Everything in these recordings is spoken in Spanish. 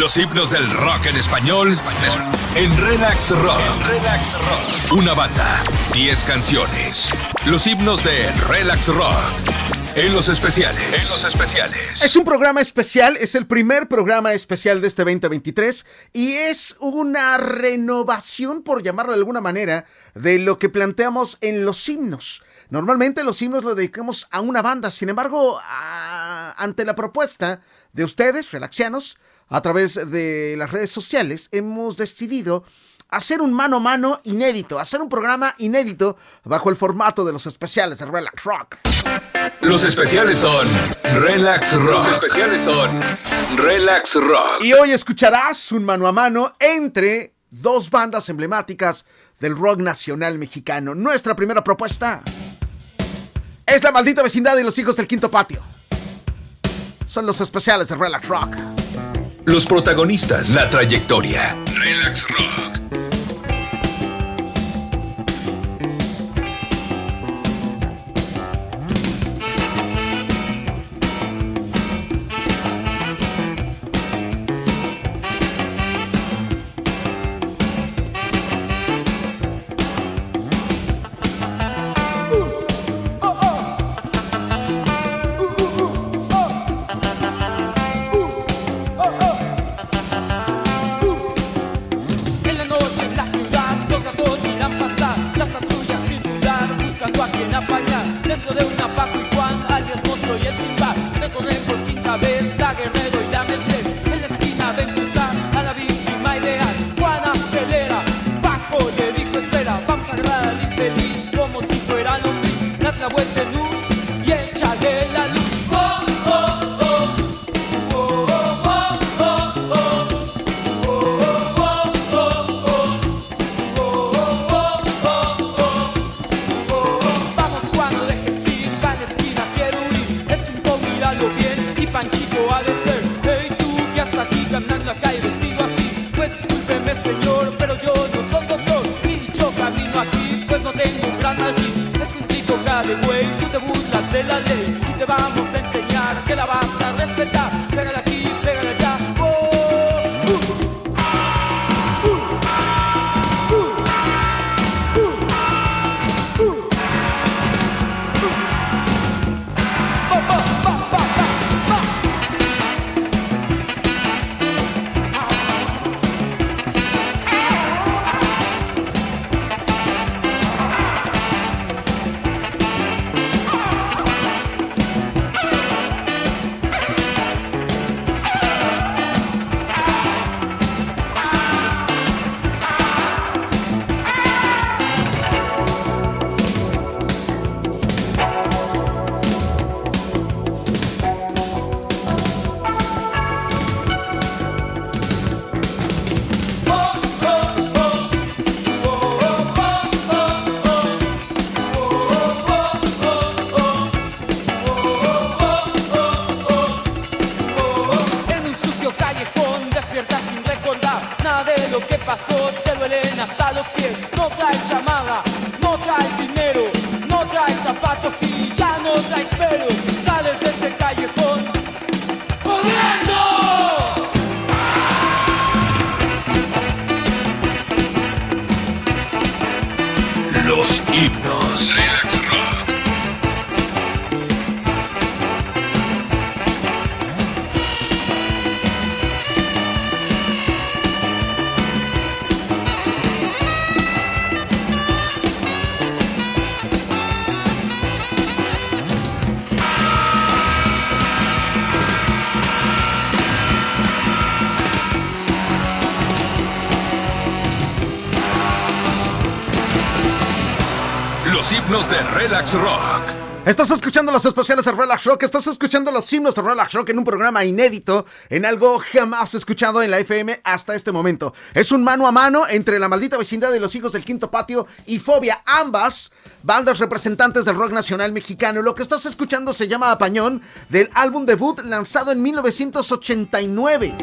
Los himnos del rock en español en Relax Rock. Relax Rock. Una banda, 10 canciones. Los himnos de Relax Rock. En los especiales. En los especiales. Es un programa especial, es el primer programa especial de este 2023 y es una renovación, por llamarlo de alguna manera, de lo que planteamos en los himnos. Normalmente los himnos los dedicamos a una banda, sin embargo, ante la propuesta de ustedes, relaxianos, a través de las redes sociales, hemos decidido hacer un mano a mano inédito, hacer un programa inédito bajo el formato de los especiales de Relax Rock. Los especiales son Relax Rock. Los especiales son Relax Rock. Y hoy escucharás un mano a mano entre dos bandas emblemáticas del rock nacional mexicano. Nuestra primera propuesta es la maldita vecindad y los hijos del quinto patio. Son los especiales de Relax Rock. Los protagonistas, la trayectoria. Relax Rock. Escuchando los especiales de Relax Rock, estás escuchando los himnos de Relax Rock en un programa inédito, en algo jamás escuchado en la FM hasta este momento. Es un mano a mano entre la maldita vecindad de los hijos del quinto patio y Fobia, ambas bandas representantes del rock nacional mexicano. Lo que estás escuchando se llama Apañón del álbum debut lanzado en 1989.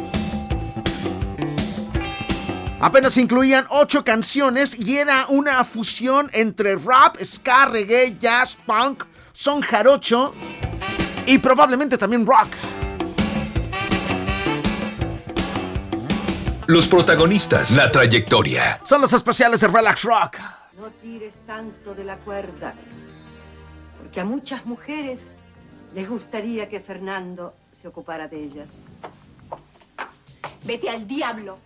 Apenas incluían ocho canciones y era una fusión entre rap, ska, reggae, jazz, punk, son jarocho y probablemente también rock. Los protagonistas, la trayectoria. Son los especiales de Relax Rock. No tires tanto de la cuerda, porque a muchas mujeres les gustaría que Fernando se ocupara de ellas. Vete al diablo.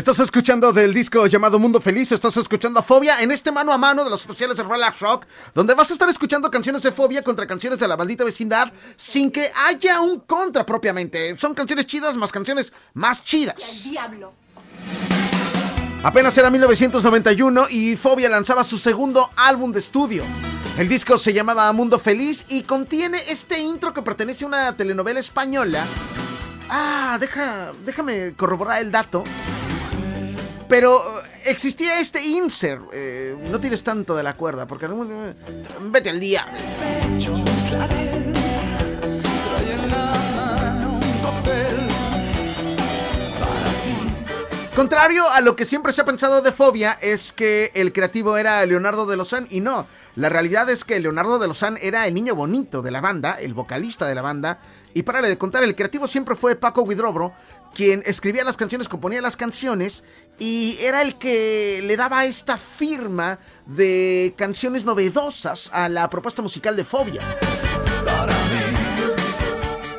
Estás escuchando del disco llamado Mundo Feliz, estás escuchando a Fobia en este mano a mano de los especiales de Relax Rock, donde vas a estar escuchando canciones de Fobia contra canciones de la maldita vecindad sin que haya un contra propiamente. Son canciones chidas más canciones más chidas. El diablo. Apenas era 1991 y Fobia lanzaba su segundo álbum de estudio. El disco se llamaba Mundo Feliz y contiene este intro que pertenece a una telenovela española. Ah, deja, déjame corroborar el dato. Pero eh, existía este insert. Eh, no tires tanto de la cuerda, porque eh, vete al día. Contrario a lo que siempre se ha pensado de Fobia, es que el creativo era Leonardo de Lozán y no. La realidad es que Leonardo de Lozán era el niño bonito de la banda, el vocalista de la banda, y para de contar, el creativo siempre fue Paco Widrobro, quien escribía las canciones, componía las canciones y era el que le daba esta firma de canciones novedosas a la propuesta musical de Fobia.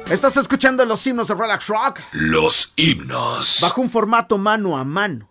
Estás escuchando los himnos de Relax Rock. Los himnos. Bajo un formato mano a mano.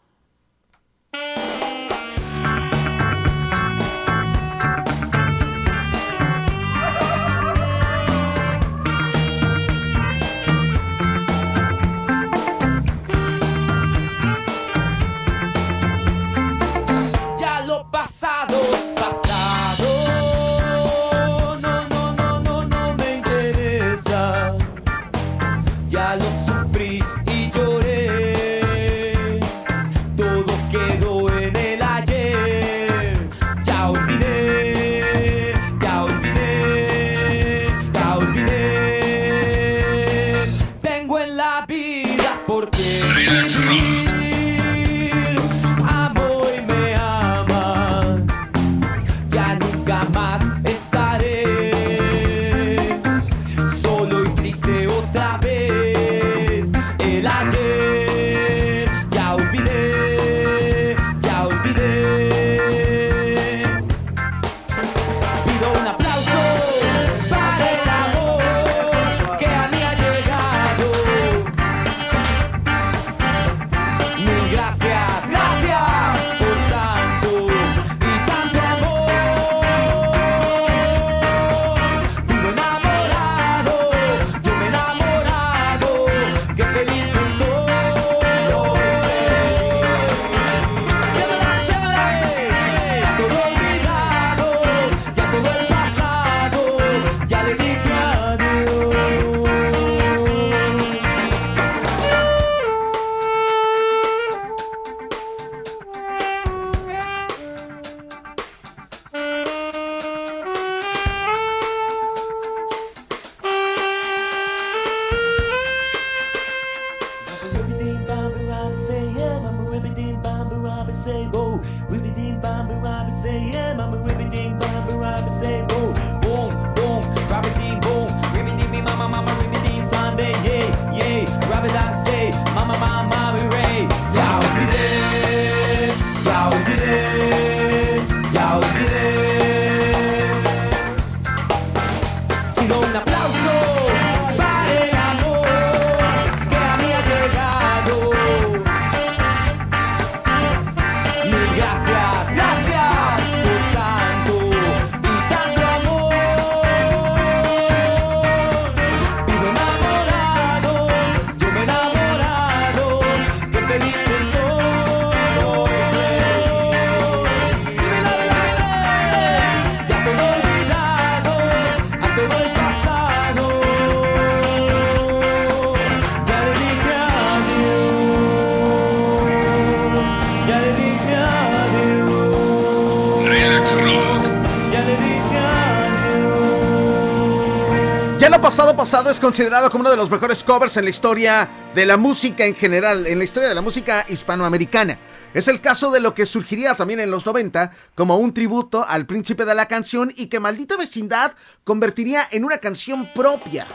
Pasado es considerado como uno de los mejores covers en la historia de la música en general, en la historia de la música hispanoamericana. Es el caso de lo que surgiría también en los 90 como un tributo al príncipe de la canción y que Maldita Vecindad convertiría en una canción propia.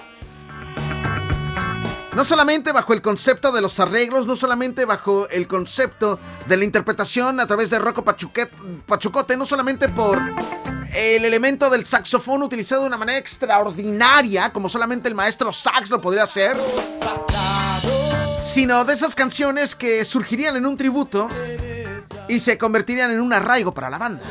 No solamente bajo el concepto de los arreglos, no solamente bajo el concepto de la interpretación a través de Rocco Pachucote, no solamente por el elemento del saxofón utilizado de una manera extraordinaria, como solamente el maestro sax lo podría hacer, sino de esas canciones que surgirían en un tributo y se convertirían en un arraigo para la banda.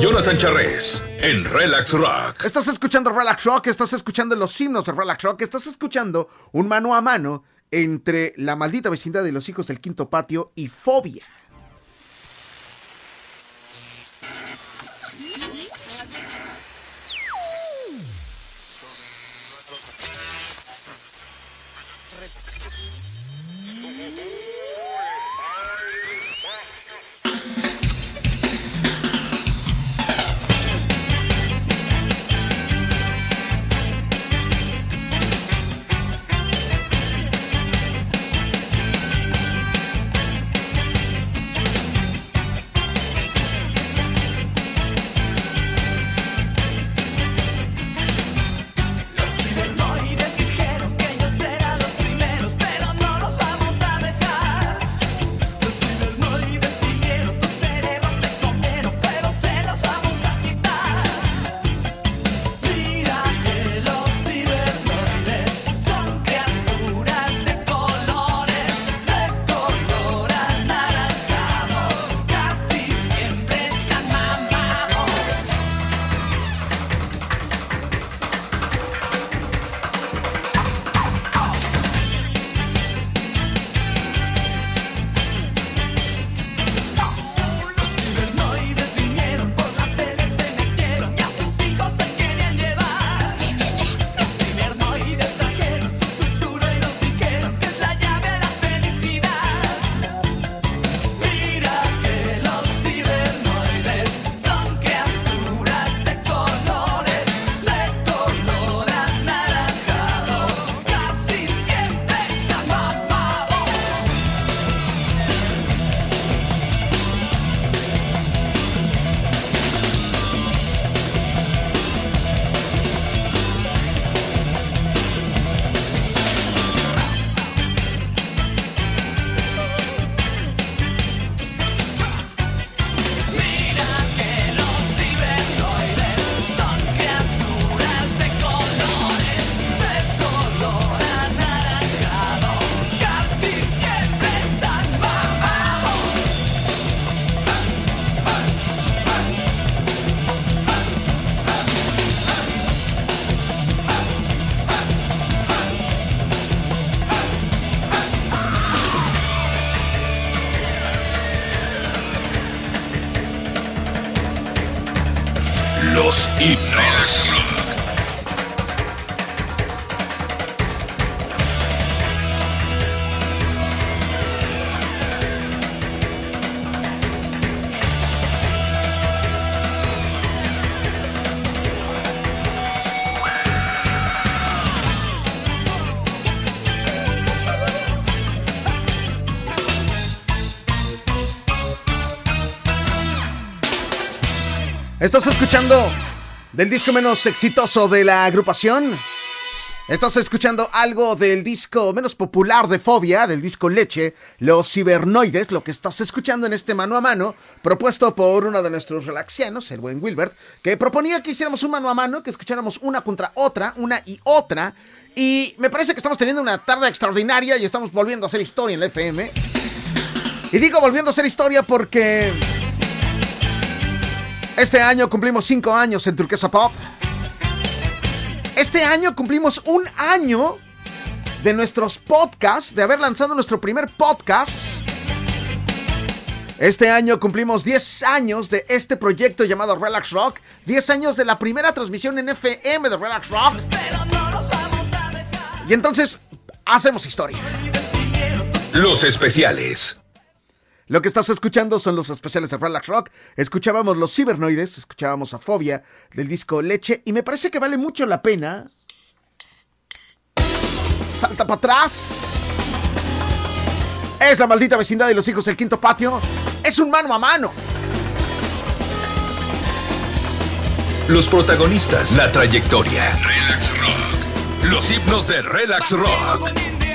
Jonathan Charres en Relax Rock. Estás escuchando Relax Rock, estás escuchando los himnos de Relax Rock, estás escuchando un mano a mano entre la maldita vecindad de los hijos del quinto patio y Fobia. Estás escuchando del disco menos exitoso de la agrupación. Estás escuchando algo del disco menos popular de Fobia, del disco Leche, Los Cibernoides, lo que estás escuchando en este mano a mano, propuesto por uno de nuestros relaxianos, el buen Wilbert, que proponía que hiciéramos un mano a mano, que escucháramos una contra otra, una y otra, y me parece que estamos teniendo una tarde extraordinaria y estamos volviendo a hacer historia en la FM. Y digo volviendo a hacer historia porque este año cumplimos 5 años en Turquesa Pop. Este año cumplimos un año de nuestros podcasts, de haber lanzado nuestro primer podcast. Este año cumplimos 10 años de este proyecto llamado Relax Rock, 10 años de la primera transmisión en FM de Relax Rock. Y entonces hacemos historia. Los especiales. Lo que estás escuchando son los especiales de Relax Rock. Escuchábamos los cibernoides, escuchábamos a Fobia del disco Leche y me parece que vale mucho la pena. Salta para atrás. Es la maldita vecindad de los hijos del quinto patio. Es un mano a mano. Los protagonistas, la trayectoria. Relax Rock. Los himnos de Relax Rock.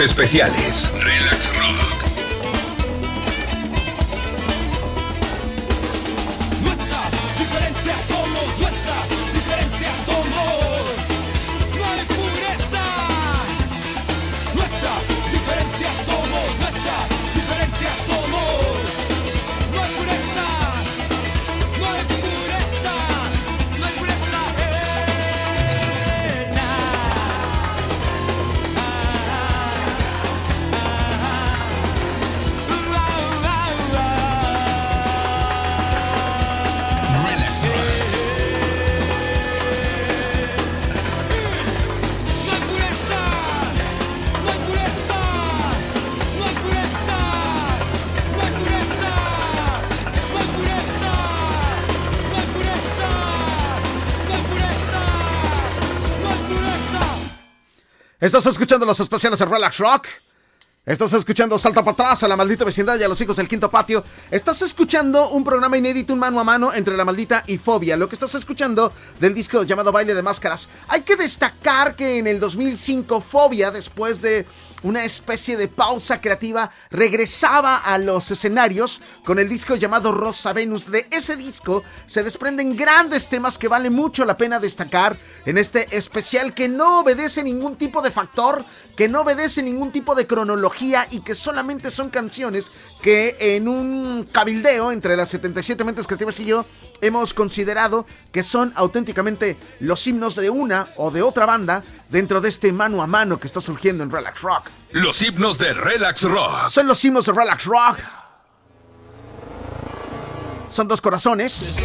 Especiales. Estás escuchando los especiales de Relax Rock. Estás escuchando Salta para atrás a la maldita vecindad y a los hijos del quinto patio. Estás escuchando un programa inédito, un mano a mano entre la maldita y Fobia. Lo que estás escuchando del disco llamado Baile de Máscaras. Hay que destacar que en el 2005 Fobia, después de una especie de pausa creativa, regresaba a los escenarios con el disco llamado Rosa Venus. De ese disco se desprenden grandes temas que vale mucho la pena destacar en este especial que no obedece ningún tipo de factor, que no obedece ningún tipo de cronología y que solamente son canciones que en un cabildeo entre las 77 mentes creativas y yo hemos considerado que son auténticamente los himnos de una o de otra banda dentro de este mano a mano que está surgiendo en Relax Rock. Los himnos de Relax Rock. Son los himnos de Relax Rock. Son dos corazones.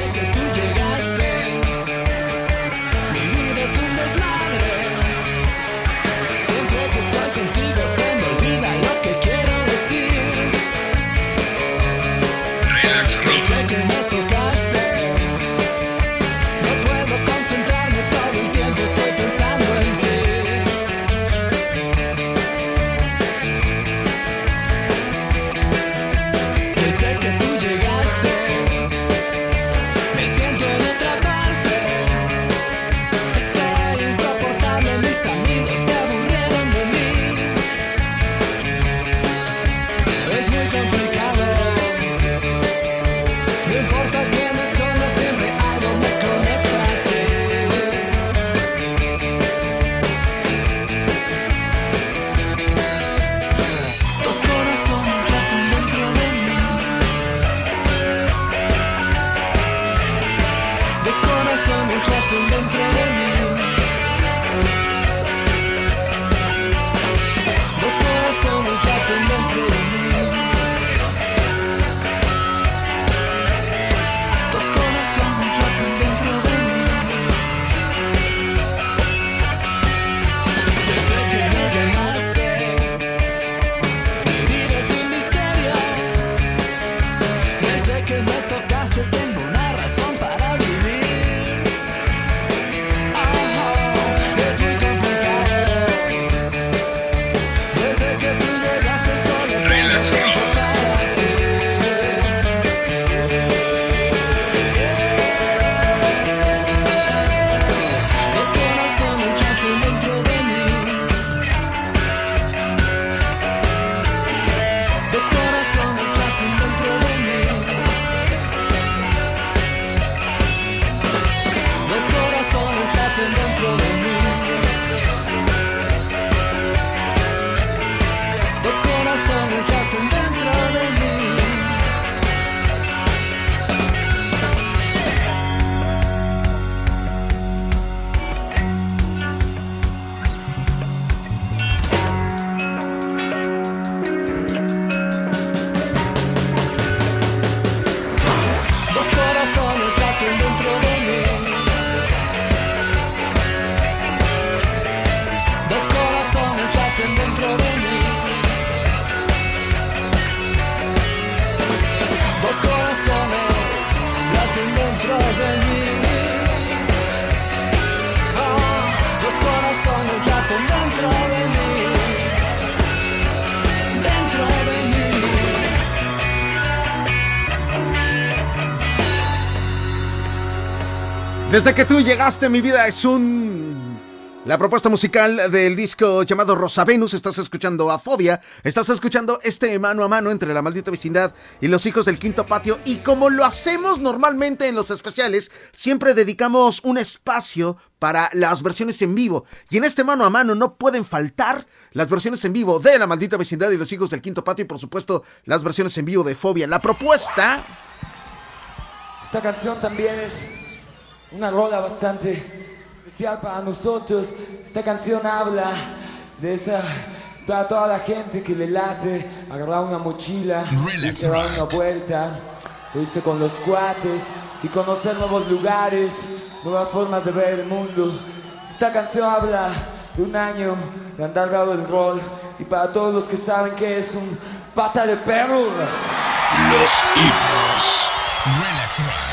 Desde que tú llegaste, mi vida es un... La propuesta musical del disco llamado Rosa Venus, estás escuchando a Fobia, estás escuchando este mano a mano entre la maldita vecindad y los hijos del quinto patio. Y como lo hacemos normalmente en los especiales, siempre dedicamos un espacio para las versiones en vivo. Y en este mano a mano no pueden faltar las versiones en vivo de la maldita vecindad y los hijos del quinto patio y por supuesto las versiones en vivo de Fobia. La propuesta... Esta canción también es una rola bastante especial para nosotros. Esta canción habla de esa toda, toda la gente que le late agarrar una mochila, irse a dar una vuelta, irse con los cuates y conocer nuevos lugares, nuevas formas de ver el mundo. Esta canción habla de un año de andar dado el rol y para todos los que saben que es un pata de perro. Los himnos. Relax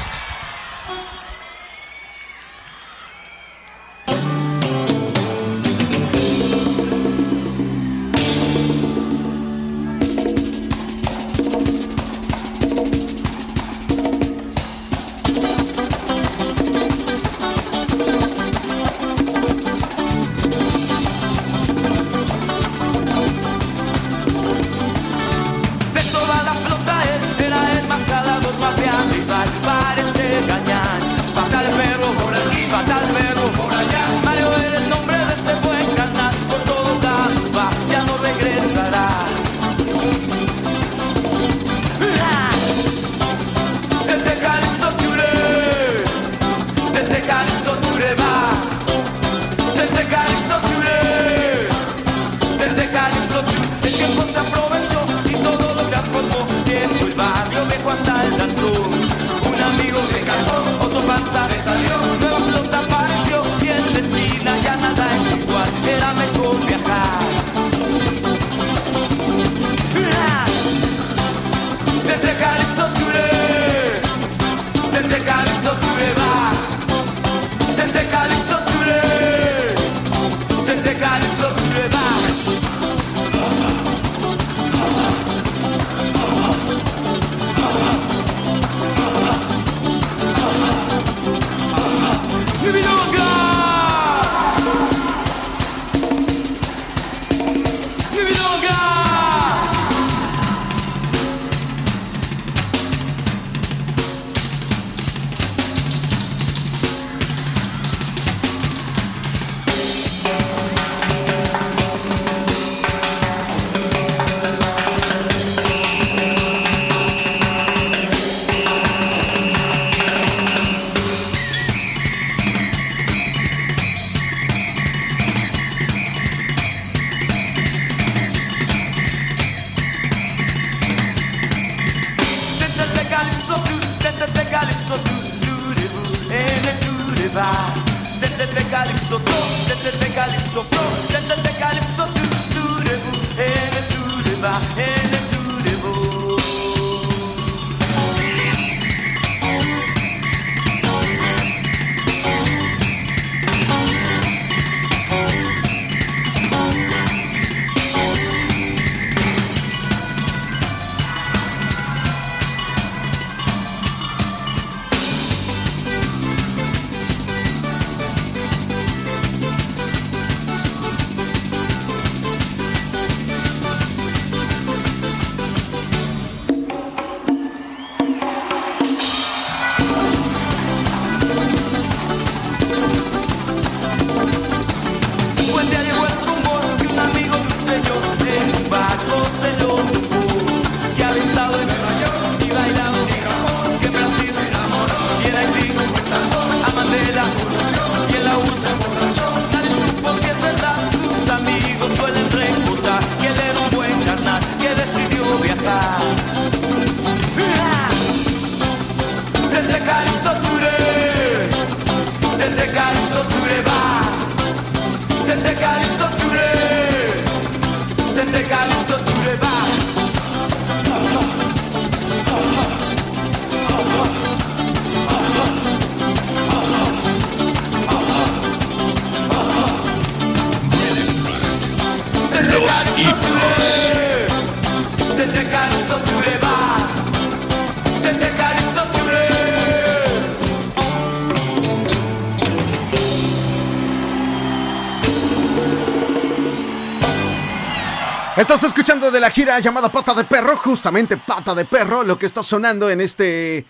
de la gira llamada Pata de Perro, justamente Pata de Perro, lo que está sonando en este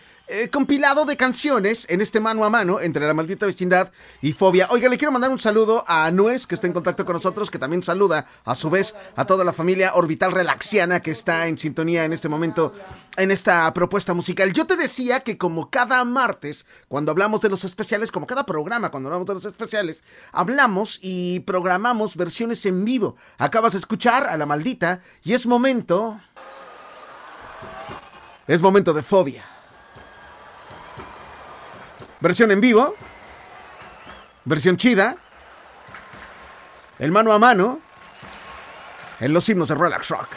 compilado de canciones en este mano a mano entre la maldita vecindad y fobia. Oiga, le quiero mandar un saludo a Nuez, que está en contacto con nosotros, que también saluda a su vez a toda la familia orbital relaxiana que está en sintonía en este momento en esta propuesta musical. Yo te decía que como cada martes, cuando hablamos de los especiales, como cada programa, cuando hablamos de los especiales, hablamos y programamos versiones en vivo. Acabas de escuchar a la maldita y es momento... Es momento de fobia. Versión en vivo. Versión chida. El mano a mano. En los himnos de Relax Rock.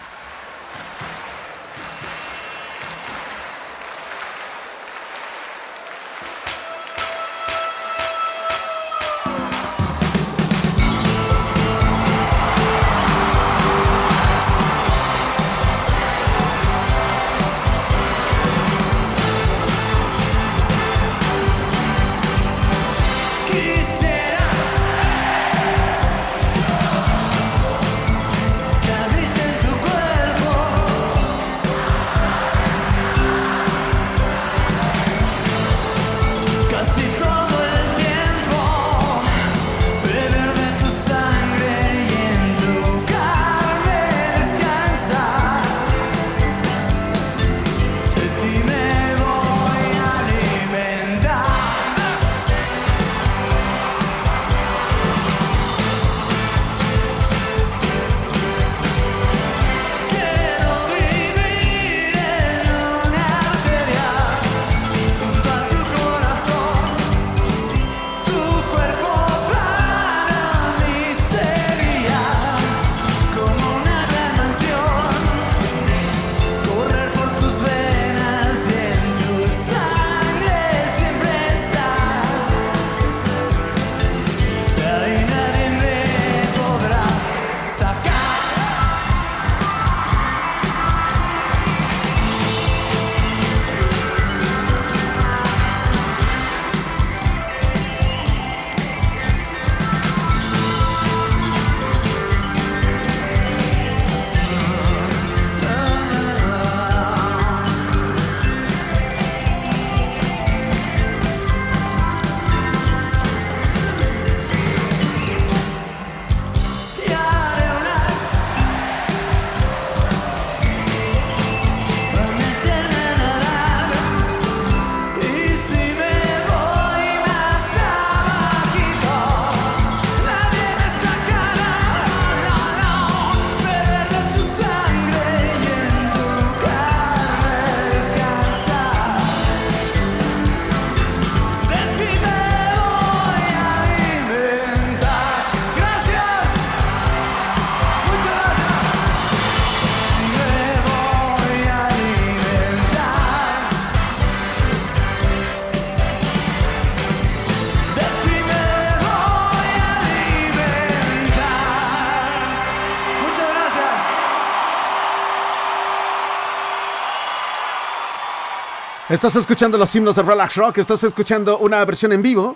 Estás escuchando los himnos de Relax Rock, estás escuchando una versión en vivo.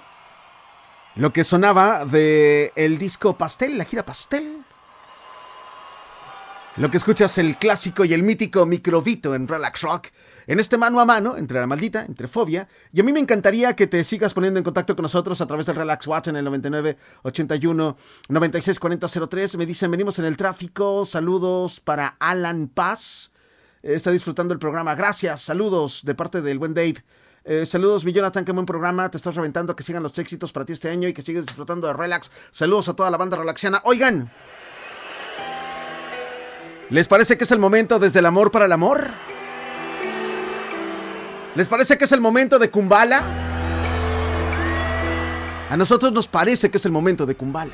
Lo que sonaba de el disco Pastel, la gira Pastel. Lo que escuchas el clásico y el mítico Microvito en Relax Rock. En este mano a mano, entre la maldita, entre fobia. Y a mí me encantaría que te sigas poniendo en contacto con nosotros a través del Relax Watch en el 99 81 96 40 03. Me dicen, venimos en el tráfico. Saludos para Alan Paz está disfrutando el programa. Gracias, saludos de parte del buen Dave. Eh, saludos, mi Jonathan, qué buen programa. Te estás reventando. Que sigan los éxitos para ti este año y que sigas disfrutando de Relax. Saludos a toda la banda relaxiana. Oigan, ¿les parece que es el momento desde el amor para el amor? ¿Les parece que es el momento de Kumbala? A nosotros nos parece que es el momento de Kumbala.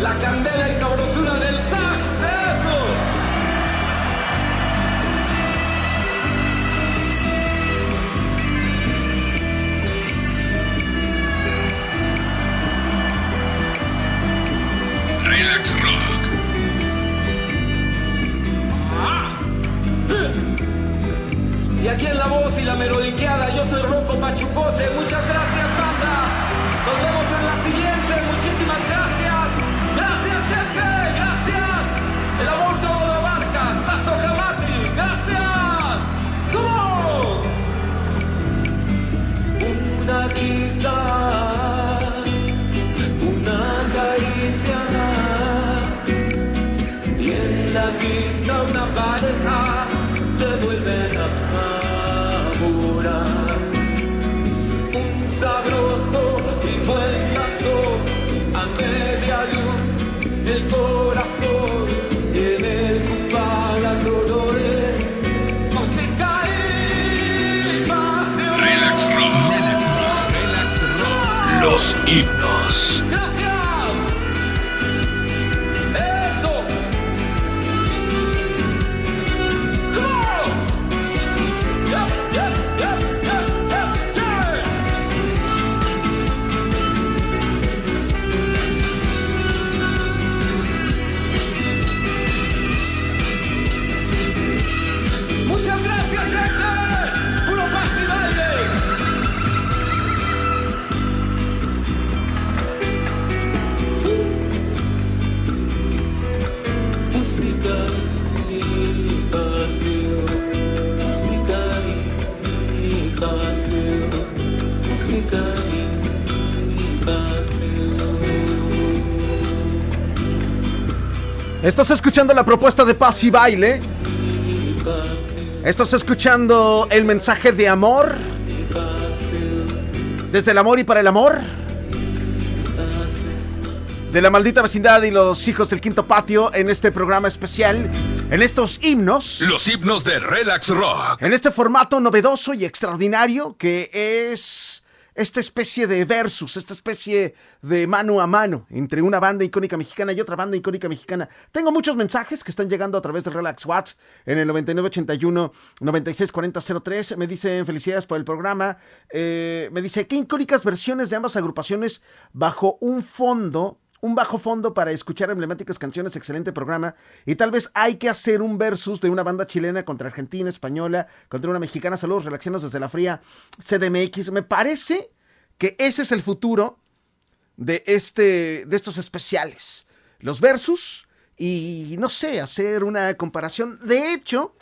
la candela y sabrosura de escuchando la propuesta de paz y baile. Estás escuchando el mensaje de amor. Desde el amor y para el amor. De la maldita vecindad y los hijos del quinto patio en este programa especial. En estos himnos. Los himnos de Relax Rock. En este formato novedoso y extraordinario que es esta especie de versus, esta especie de mano a mano entre una banda icónica mexicana y otra banda icónica mexicana. Tengo muchos mensajes que están llegando a través de Relax Watts en el 9981 964003. Me dicen felicidades por el programa. Eh, me dice, ¿qué icónicas versiones de ambas agrupaciones bajo un fondo un bajo fondo para escuchar emblemáticas canciones, excelente programa. Y tal vez hay que hacer un versus de una banda chilena contra Argentina, española, contra una mexicana. Saludos, relaciones desde la fría CDMX. Me parece que ese es el futuro de, este, de estos especiales. Los versus y no sé, hacer una comparación. De hecho,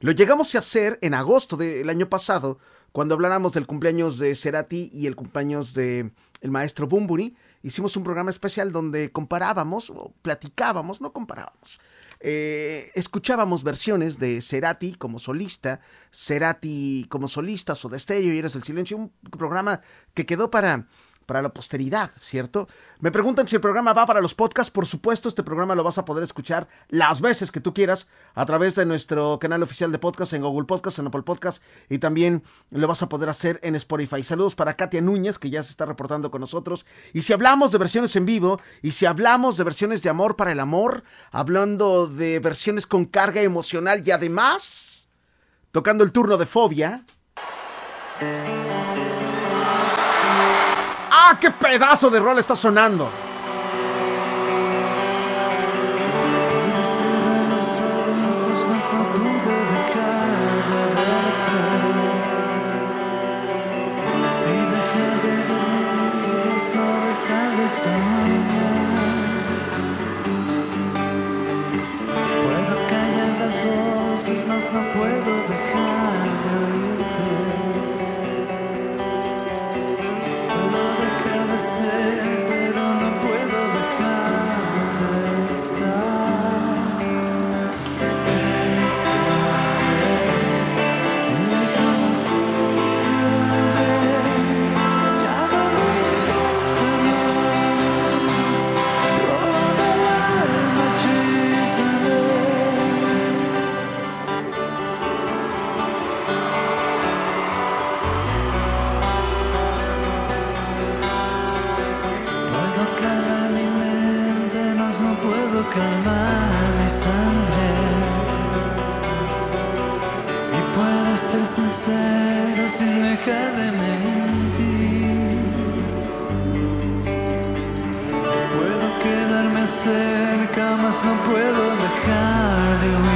lo llegamos a hacer en agosto del año pasado, cuando habláramos del cumpleaños de Cerati y el cumpleaños de el maestro Bumburi hicimos un programa especial donde comparábamos, o platicábamos, no comparábamos, eh, escuchábamos versiones de Cerati como solista, Cerati como solista, o de Stereo y Eres el Silencio, un programa que quedó para para la posteridad, ¿cierto? Me preguntan si el programa va para los podcasts. Por supuesto, este programa lo vas a poder escuchar las veces que tú quieras a través de nuestro canal oficial de podcast en Google Podcast, en Apple Podcast y también lo vas a poder hacer en Spotify. Saludos para Katia Núñez, que ya se está reportando con nosotros. Y si hablamos de versiones en vivo y si hablamos de versiones de amor para el amor, hablando de versiones con carga emocional y además tocando el turno de fobia. ¡Ah, qué pedazo de rol está sonando! sin dejar de mentir. Puedo quedarme cerca, mas no puedo dejar de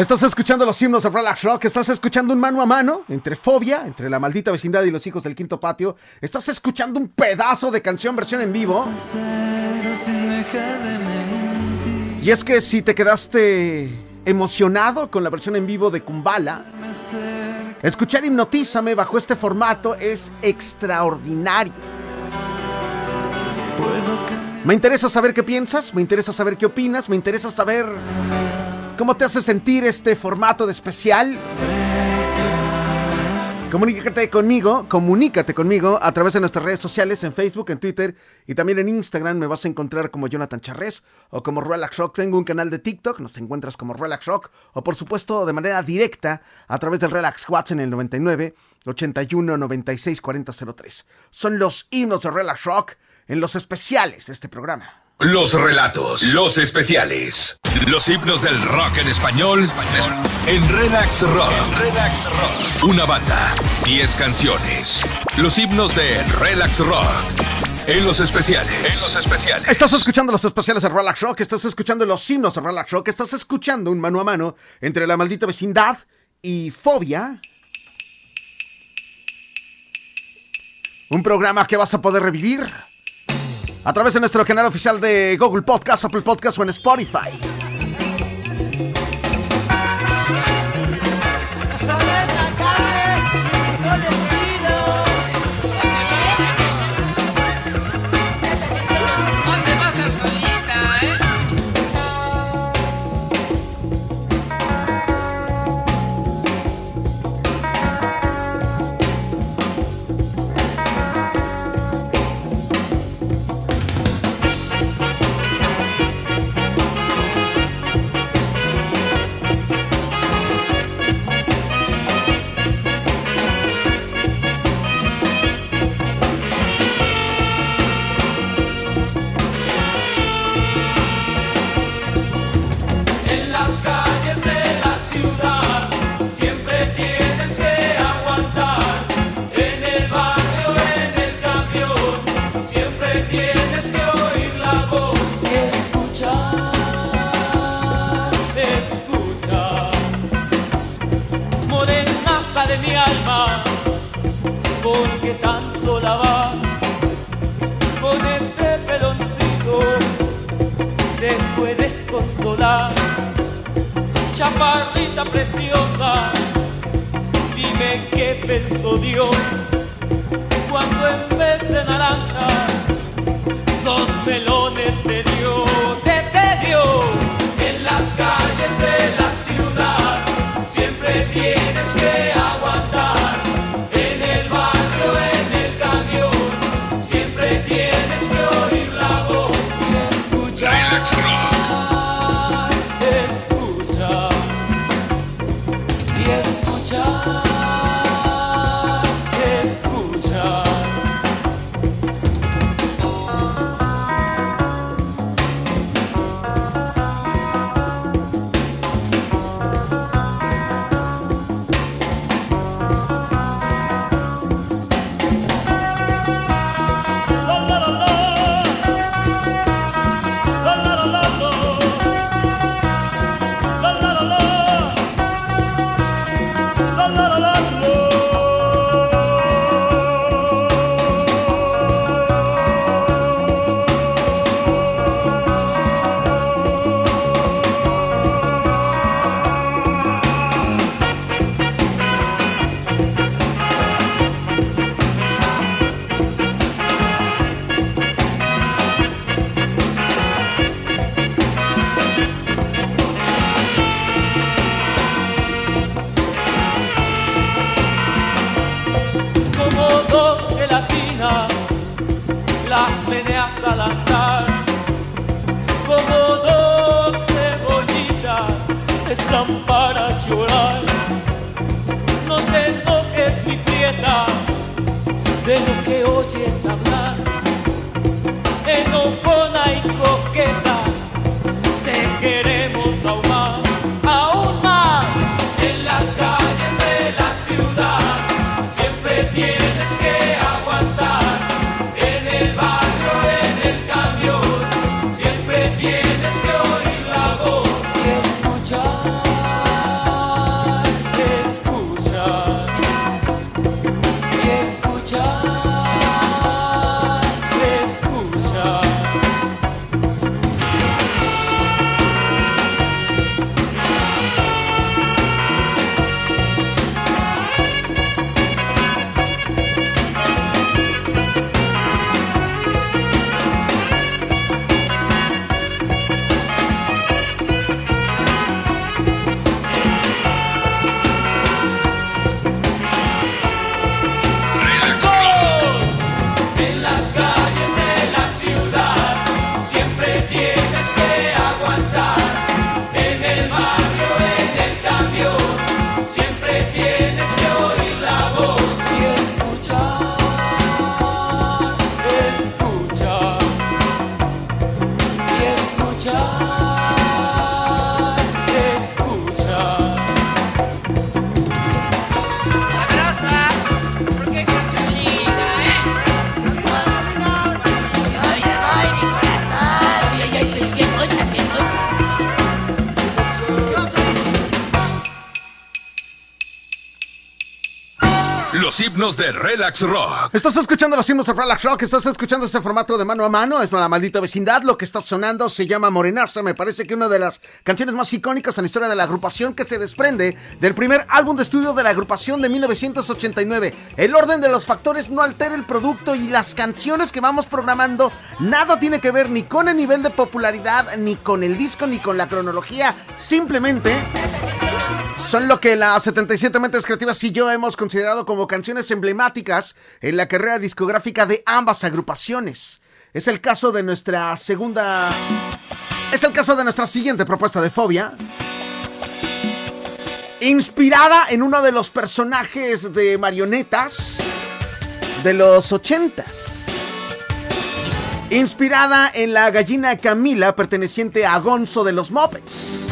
Estás escuchando los himnos de Relax Rock, estás escuchando un mano a mano entre Fobia, entre la maldita vecindad y los hijos del quinto patio, estás escuchando un pedazo de canción versión en vivo. Y es que si te quedaste emocionado con la versión en vivo de Kumbala, escuchar Hipnotízame bajo este formato es extraordinario. Me interesa saber qué piensas, me interesa saber qué opinas, me interesa saber cómo te hace sentir este formato de especial. Comunícate conmigo, comunícate conmigo a través de nuestras redes sociales en Facebook, en Twitter y también en Instagram. Me vas a encontrar como Jonathan Charres o como Relax Rock. Tengo un canal de TikTok, nos encuentras como Relax Rock o por supuesto de manera directa a través del Relax WhatsApp en el 99 81 96 40 03. Son los himnos de Relax Rock en los especiales de este programa. Los relatos, los especiales, los himnos del rock en español en Relax Rock. Relax Rock. Una banda, 10 canciones. Los himnos de Relax Rock. En los especiales. En los especiales. Estás escuchando los especiales de Relax Rock, estás escuchando los himnos de Relax Rock, estás escuchando un mano a mano entre la maldita vecindad y Fobia. Un programa que vas a poder revivir a través de nuestro canal oficial de Google Podcast, Apple Podcast o en Spotify. Los Relax Rock. Estás escuchando los himnos de Relax Rock, estás escuchando este formato de mano a mano, es la maldita vecindad, lo que está sonando se llama Morenaza, me parece que una de las canciones más icónicas en la historia de la agrupación que se desprende del primer álbum de estudio de la agrupación de 1989. El orden de los factores no altera el producto y las canciones que vamos programando nada tiene que ver ni con el nivel de popularidad, ni con el disco, ni con la cronología, simplemente son lo que las 77 mentes creativas y yo hemos considerado como canciones emblemáticas en la carrera discográfica de ambas agrupaciones. Es el caso de nuestra segunda... Es el caso de nuestra siguiente propuesta de Fobia. Inspirada en uno de los personajes de marionetas de los ochentas. Inspirada en la gallina Camila perteneciente a Gonzo de los Muppets.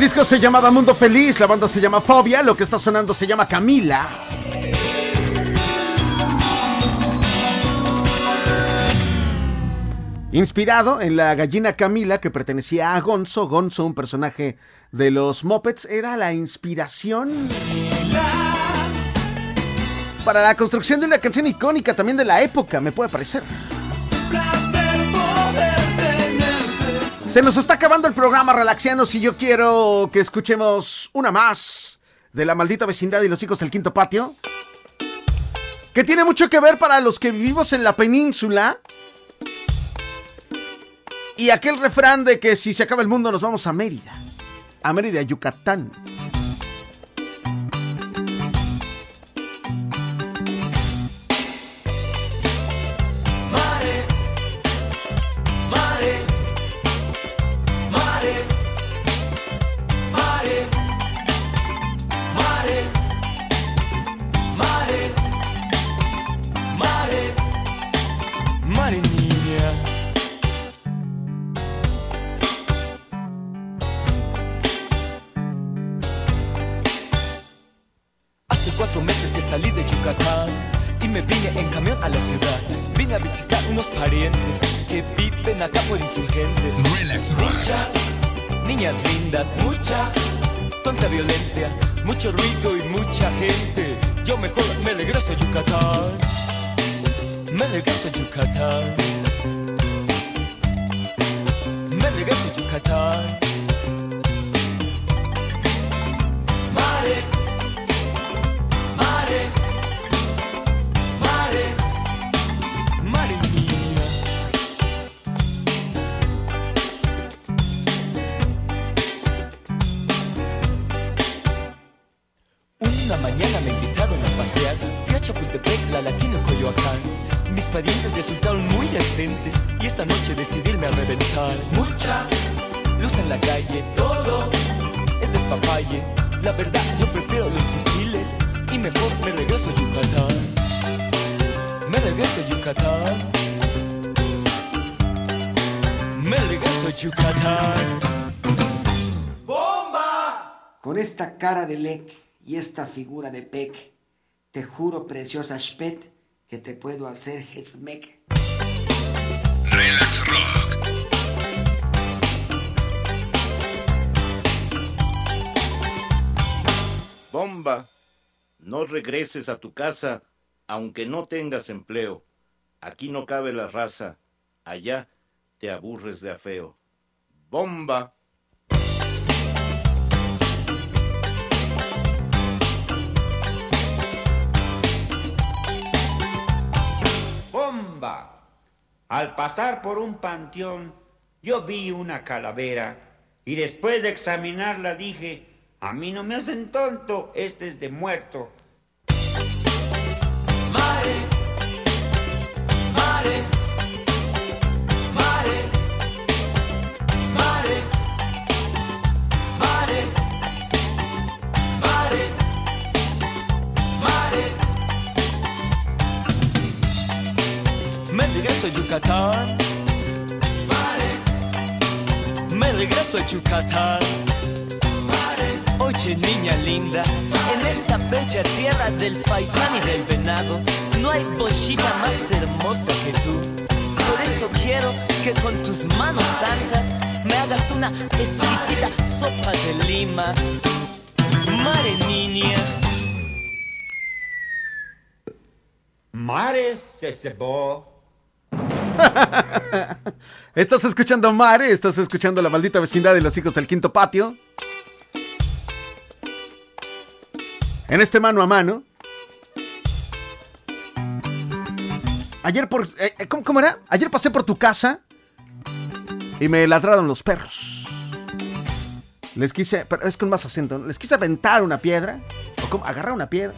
El disco se llamaba Mundo Feliz, la banda se llama Fobia, lo que está sonando se llama Camila. Inspirado en la gallina Camila que pertenecía a Gonzo, Gonzo, un personaje de los Muppets, era la inspiración para la construcción de una canción icónica también de la época, me puede parecer. Se nos está acabando el programa Relaxianos y yo quiero que escuchemos una más de la maldita vecindad y los hijos del quinto patio. Que tiene mucho que ver para los que vivimos en la península. Y aquel refrán de que si se acaba el mundo nos vamos a Mérida. A Mérida, Yucatán. Cara de Lec y esta figura de Peck, te juro, preciosa Spet, que te puedo hacer. Relax Rock. Bomba, no regreses a tu casa aunque no tengas empleo. Aquí no cabe la raza, allá te aburres de afeo. Bomba. ¡Bomba! Al pasar por un panteón, yo vi una calavera y después de examinarla dije, a mí no me hacen tonto, este es de muerto. Yucatán. Me regreso a Yucatán. Mare, oye niña linda, en esta bella tierra del paisán y del venado, no hay pollita más hermosa que tú. Por eso quiero que con tus manos santas me hagas una exquisita sopa de lima. Mare niña. Mare se cebó. Estás escuchando Mare, estás escuchando la maldita vecindad de los hijos del quinto patio. En este mano a mano. Ayer por... eh, eh, ¿cómo, cómo era? Ayer pasé por tu casa y me ladraron los perros. Les quise... Pero es con más acento. ¿no? Les quise aventar una piedra. O como, agarrar una piedra.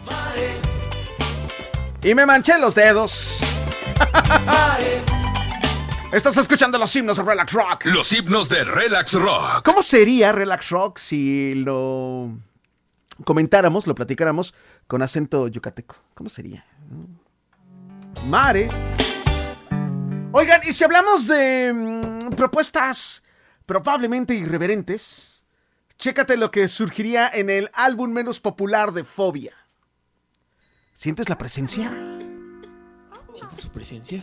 Y me manché los dedos. Estás escuchando los himnos de Relax Rock. Los himnos de Relax Rock. ¿Cómo sería Relax Rock si lo comentáramos, lo platicáramos con acento yucateco? ¿Cómo sería? Mare. Oigan, y si hablamos de mm, propuestas probablemente irreverentes, chécate lo que surgiría en el álbum menos popular de Fobia. ¿Sientes la presencia? ¿Sientes su presencia?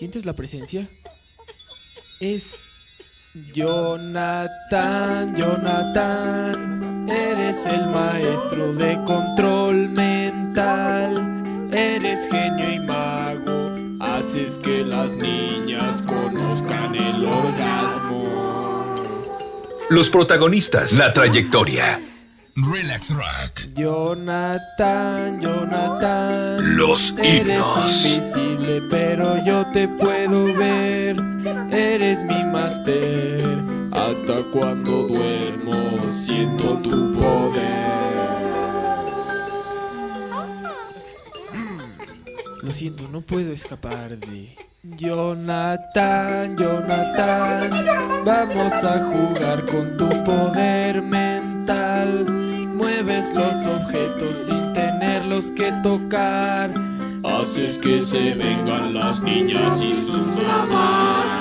¿Sientes la presencia? Es Jonathan, Jonathan, eres el maestro de control mental, eres genio y mago, haces que las niñas conozcan el orgasmo. Los protagonistas, la trayectoria. Relax Rock. Jonathan, Jonathan. Los Eres himnos. invisible, pero yo te puedo ver. Eres mi máster. Hasta cuando duermo, siento tu poder. Lo siento, no puedo escapar de. Jonathan, Jonathan, vamos a jugar con tu poder mental. Los objetos sin tenerlos que tocar. Haces que se vengan las niñas y sus mamás.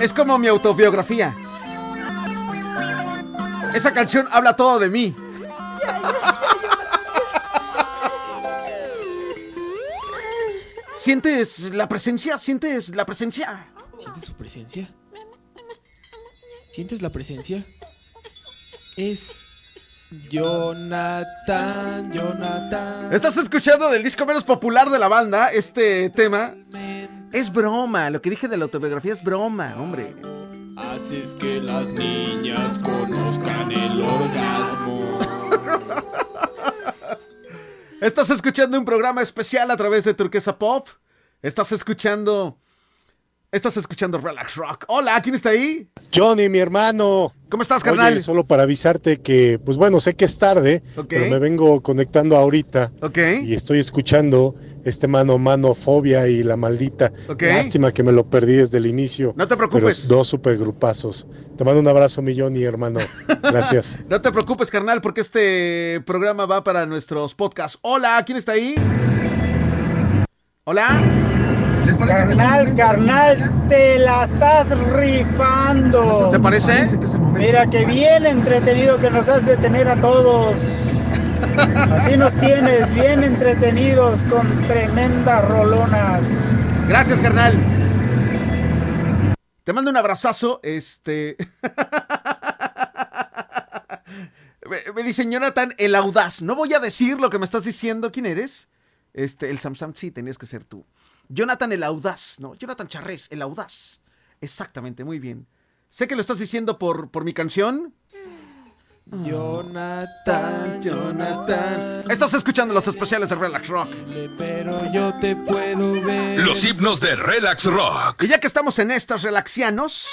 Es como mi autobiografía. Esa canción habla todo de mí. ¿Sientes la presencia? ¿Sientes la presencia? ¿Sientes su presencia? ¿Sientes la presencia? Es Jonathan, Jonathan. ¿Estás escuchando del disco menos popular de la banda este tema? Es broma, lo que dije de la autobiografía es broma, hombre. Haces que las niñas conozcan el orgasmo. Estás escuchando un programa especial a través de Turquesa Pop. Estás escuchando. Estás escuchando Relax Rock. Hola, ¿quién está ahí? Johnny, mi hermano. ¿Cómo estás, carnal? Oye, solo para avisarte que, pues bueno, sé que es tarde, pero me vengo conectando ahorita Ok. y estoy escuchando este mano mano fobia y la maldita. Ok. Lástima que me lo perdí desde el inicio. No te Pero preocupes. dos supergrupazos. Te mando un abrazo, mi Johnny, hermano. Gracias. No te preocupes, carnal, porque este programa va para nuestros podcasts. Hola, ¿quién está ahí? Hola. ¿Les parece que Carnal, carnal, te la estás rifando. ¿Te parece? Mira que bien entretenido que nos has de tener a todos. Así nos tienes, bien entretenidos con tremendas rolonas. Gracias, carnal. Te mando un abrazazo. Este. me, me dice Jonathan, el audaz. No voy a decir lo que me estás diciendo. ¿Quién eres? Este, el Samsung, sí, tenías que ser tú. Jonathan, el audaz. No, Jonathan Charrés, el audaz. Exactamente, muy bien. Sé que lo estás diciendo por, por mi canción. Jonathan, Jonathan. Estás escuchando los especiales de Relax Rock. Pero yo te puedo ver. Los himnos de Relax Rock. Y ya que estamos en estas relaxianos.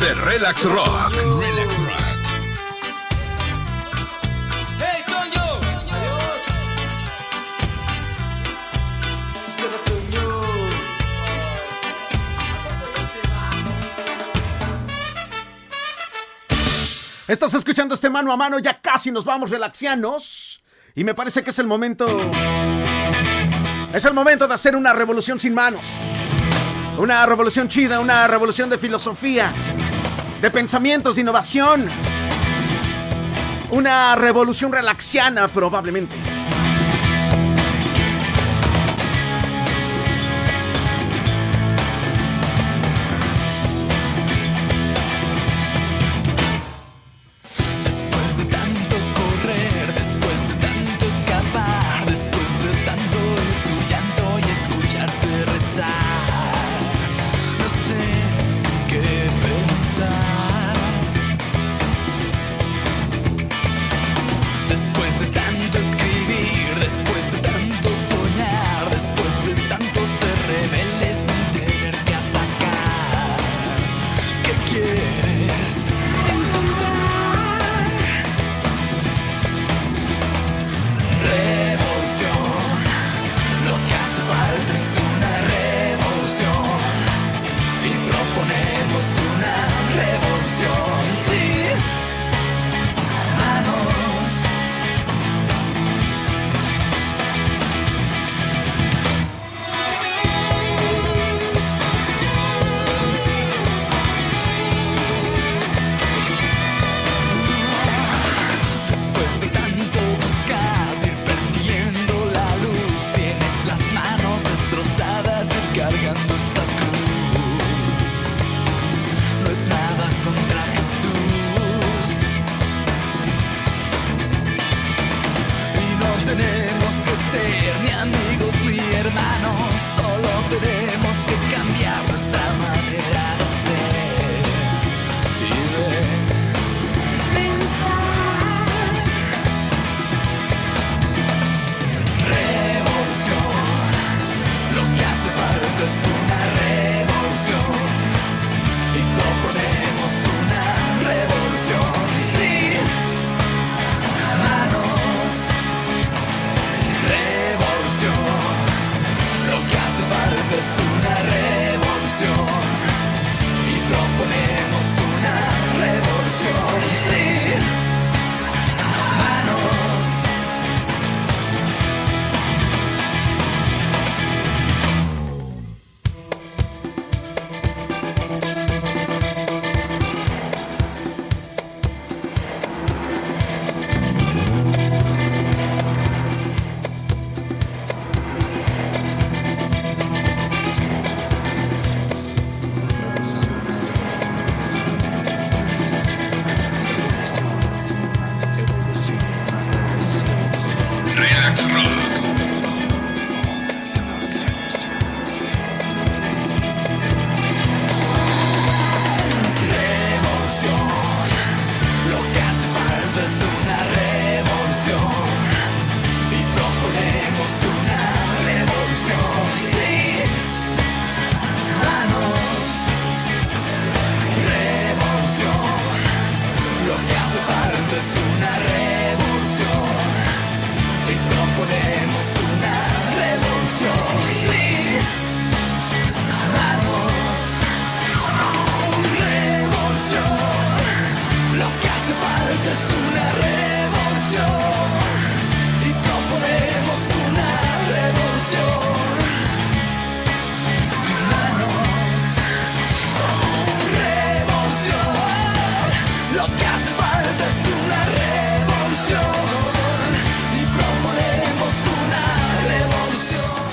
De Relax Rock. Relax Rock. Hey. Estás escuchando este mano a mano, ya casi nos vamos relaxianos. Y me parece que es el momento. Es el momento de hacer una revolución sin manos. Una revolución chida, una revolución de filosofía, de pensamientos, de innovación. Una revolución relaxiana, probablemente.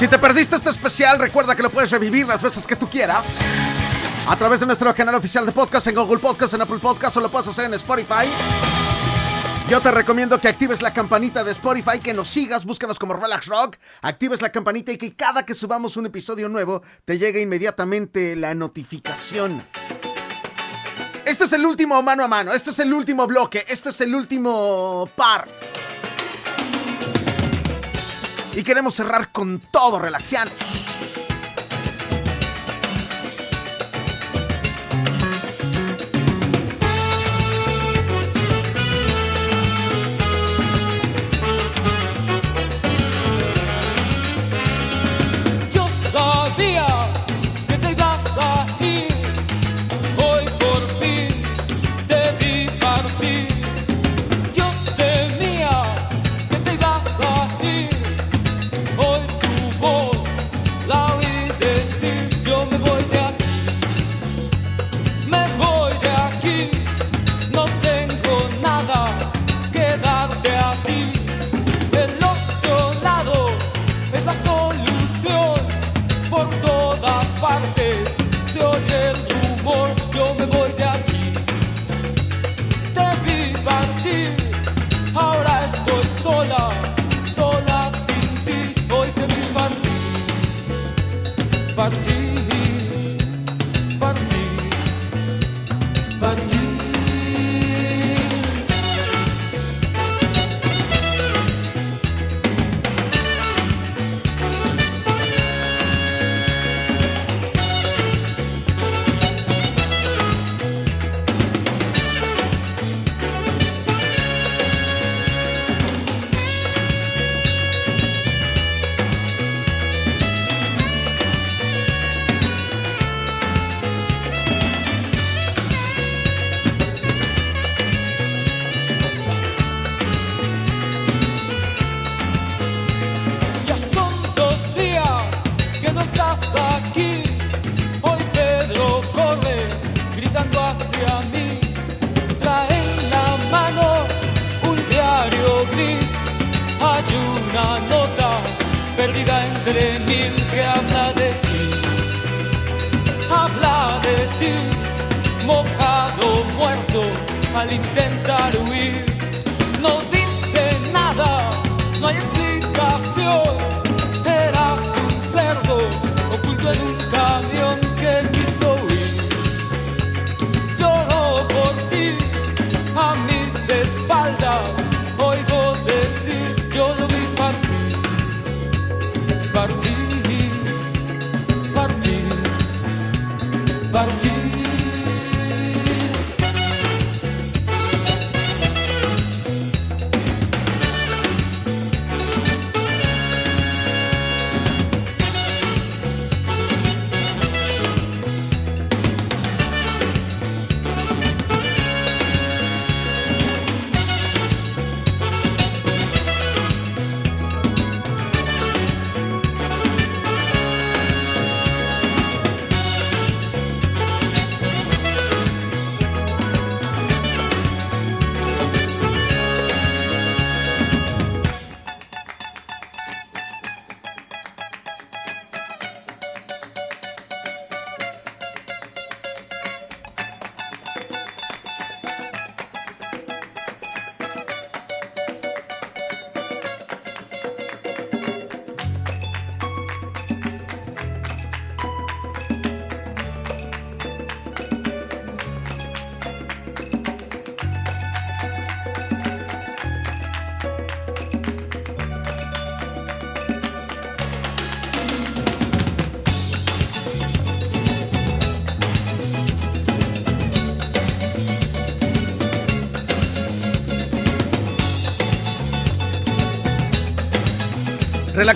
Si te perdiste este especial, recuerda que lo puedes revivir las veces que tú quieras. A través de nuestro canal oficial de podcast en Google Podcast, en Apple Podcast o lo puedes hacer en Spotify. Yo te recomiendo que actives la campanita de Spotify, que nos sigas, búscanos como Relax Rock, actives la campanita y que cada que subamos un episodio nuevo te llegue inmediatamente la notificación. Este es el último mano a mano, este es el último bloque, este es el último par. Y queremos cerrar con todo relaxiano.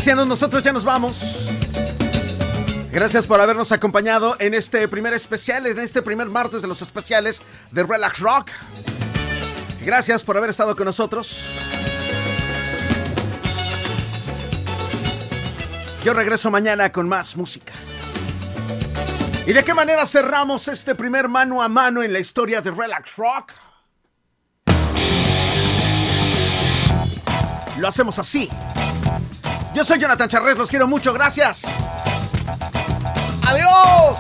nosotros ya nos vamos. Gracias por habernos acompañado en este primer especial, en este primer martes de los especiales de Relax Rock. Gracias por haber estado con nosotros. Yo regreso mañana con más música. ¿Y de qué manera cerramos este primer mano a mano en la historia de Relax Rock? Lo hacemos así. Yo soy Jonathan Charrés, los quiero mucho, gracias. Adiós.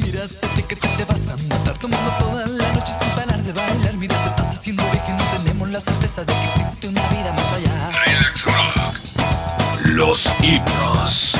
Mírate que tú te vas a matar tomando toda la noche sin parar de bailar. Mira, te estás haciendo ver que no tenemos la certeza de que existe una vida más allá. Relax Rock. Los himnos.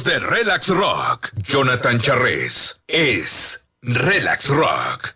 De Relax Rock. Jonathan Charres es Relax Rock.